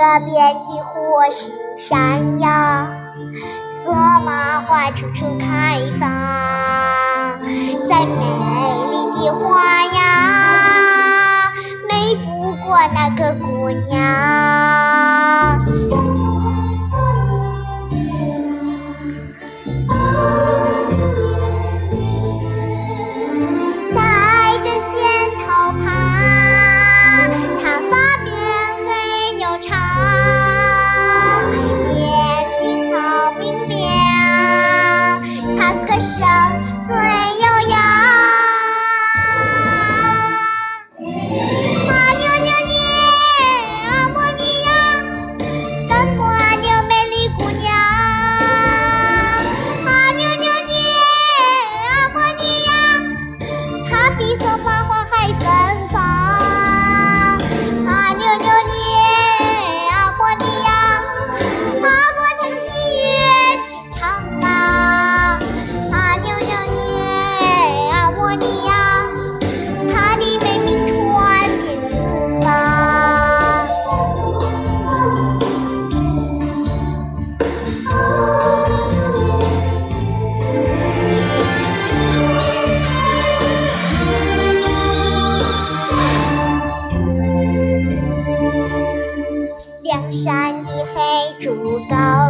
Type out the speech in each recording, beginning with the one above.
河边的火石山呀，索玛花处处开放，再美丽的花呀，美不过那个姑娘。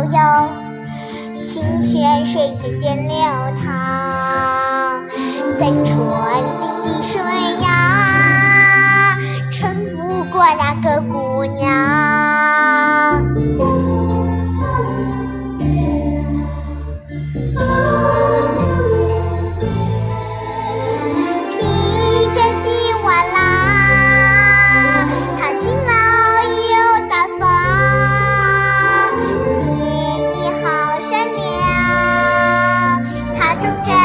悠悠。清泉水之间流淌在纯净的水呀 어떻게